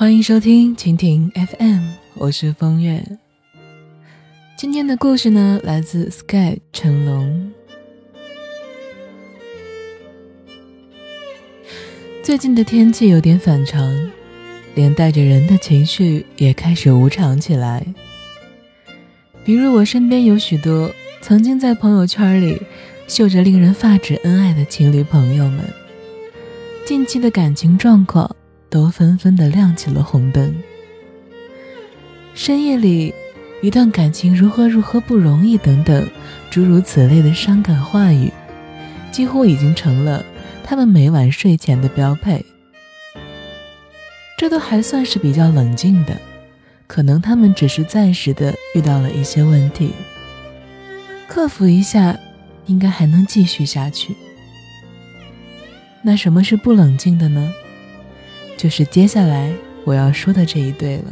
欢迎收听蜻蜓 FM，我是风月。今天的故事呢，来自 Sky 成龙。最近的天气有点反常，连带着人的情绪也开始无常起来。比如我身边有许多曾经在朋友圈里秀着令人发指恩爱的情侣朋友们，近期的感情状况。都纷纷的亮起了红灯。深夜里，一段感情如何如何不容易等等，诸如此类的伤感话语，几乎已经成了他们每晚睡前的标配。这都还算是比较冷静的，可能他们只是暂时的遇到了一些问题，克服一下，应该还能继续下去。那什么是不冷静的呢？就是接下来我要说的这一对了。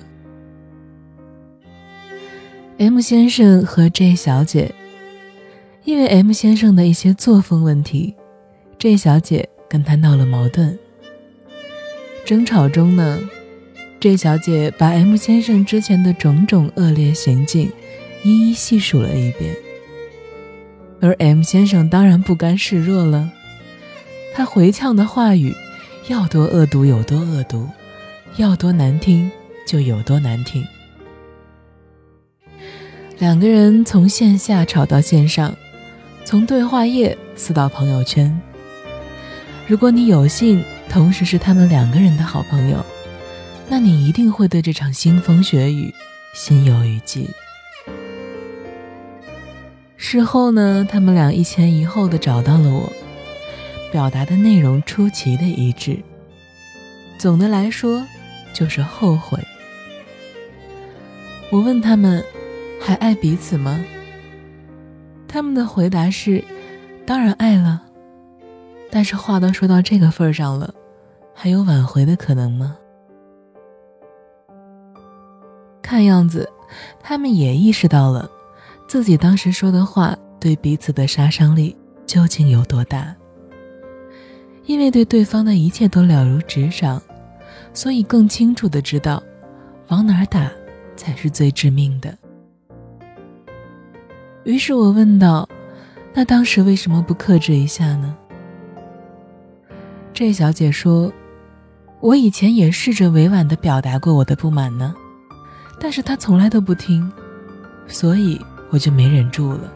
M 先生和 J 小姐，因为 M 先生的一些作风问题，J 小姐跟他闹了矛盾。争吵中呢，J 小姐把 M 先生之前的种种恶劣行径一一细数了一遍，而 M 先生当然不甘示弱了，他回呛的话语。要多恶毒有多恶毒，要多难听就有多难听。两个人从线下吵到线上，从对话页撕到朋友圈。如果你有幸同时是他们两个人的好朋友，那你一定会对这场腥风血雨心有余悸。事后呢，他们俩一前一后的找到了我。表达的内容出奇的一致，总的来说就是后悔。我问他们还爱彼此吗？他们的回答是：当然爱了，但是话都说到这个份上了，还有挽回的可能吗？看样子，他们也意识到了自己当时说的话对彼此的杀伤力究竟有多大。因为对对方的一切都了如指掌，所以更清楚的知道，往哪儿打才是最致命的。于是我问道：“那当时为什么不克制一下呢？”这小姐说：“我以前也试着委婉的表达过我的不满呢，但是他从来都不听，所以我就没忍住了。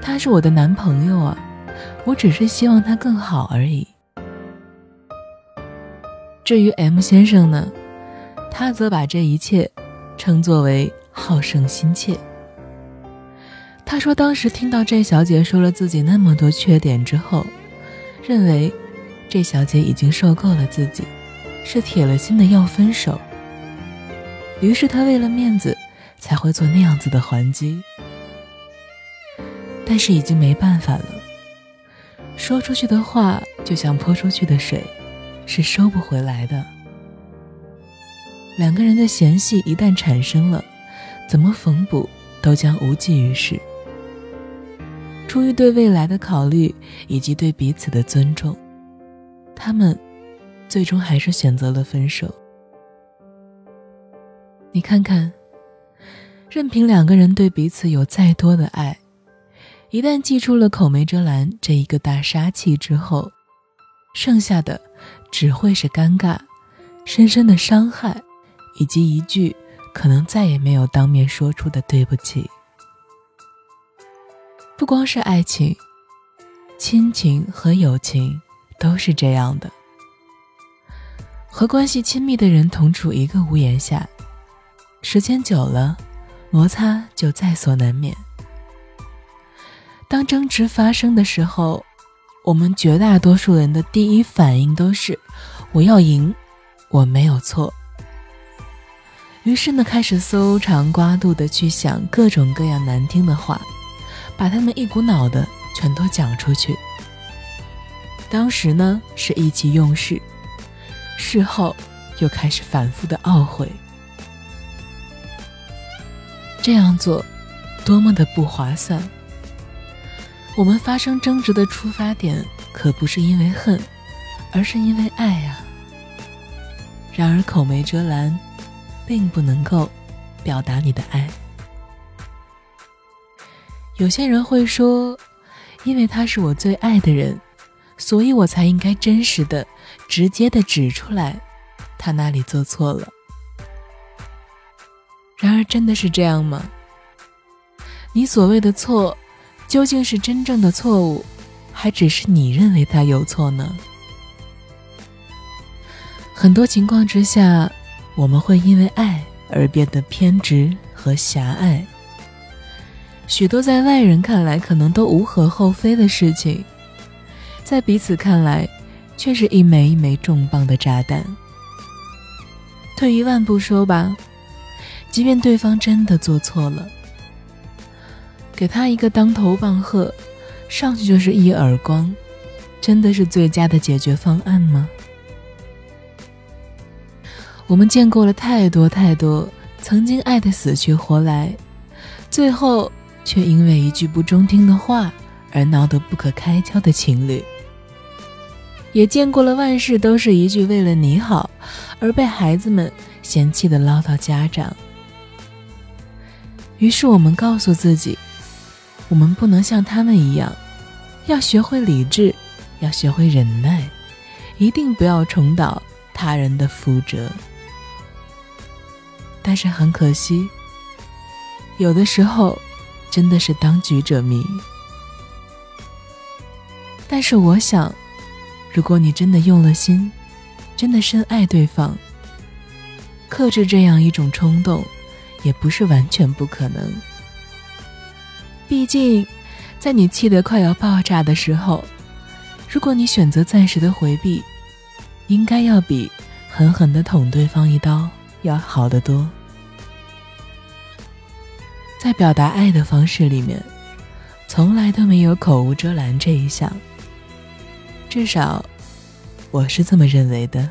他是我的男朋友啊。”我只是希望他更好而已。至于 M 先生呢，他则把这一切称作为好胜心切。他说，当时听到这小姐说了自己那么多缺点之后，认为这小姐已经受够了自己，是铁了心的要分手。于是他为了面子才会做那样子的还击，但是已经没办法了。说出去的话就像泼出去的水，是收不回来的。两个人的嫌隙一旦产生了，怎么缝补都将无济于事。出于对未来的考虑以及对彼此的尊重，他们最终还是选择了分手。你看看，任凭两个人对彼此有再多的爱。一旦祭出了口没遮拦这一个大杀器之后，剩下的只会是尴尬、深深的伤害，以及一句可能再也没有当面说出的对不起。不光是爱情，亲情和友情都是这样的。和关系亲密的人同处一个屋檐下，时间久了，摩擦就在所难免。当争执发生的时候，我们绝大多数人的第一反应都是“我要赢，我没有错”。于是呢，开始搜肠刮肚的去想各种各样难听的话，把他们一股脑的全都讲出去。当时呢是意气用事，事后又开始反复的懊悔。这样做，多么的不划算！我们发生争执的出发点可不是因为恨，而是因为爱呀。然而口没遮拦，并不能够表达你的爱。有些人会说，因为他是我最爱的人，所以我才应该真实的、直接的指出来，他哪里做错了。然而，真的是这样吗？你所谓的错，究竟是真正的错误，还只是你认为他有错呢？很多情况之下，我们会因为爱而变得偏执和狭隘。许多在外人看来可能都无可厚非的事情，在彼此看来，却是一枚一枚重磅的炸弹。退一万步说吧，即便对方真的做错了，给他一个当头棒喝，上去就是一耳光，真的是最佳的解决方案吗？我们见过了太多太多曾经爱得死去活来，最后却因为一句不中听的话而闹得不可开交的情侣，也见过了万事都是一句为了你好而被孩子们嫌弃的唠叨家长。于是我们告诉自己，我们不能像他们一样，要学会理智，要学会忍耐，一定不要重蹈他人的覆辙。但是很可惜，有的时候真的是当局者迷。但是我想，如果你真的用了心，真的深爱对方，克制这样一种冲动，也不是完全不可能。毕竟，在你气得快要爆炸的时候，如果你选择暂时的回避，应该要比狠狠的捅对方一刀。要好得多。在表达爱的方式里面，从来都没有口无遮拦这一项。至少，我是这么认为的。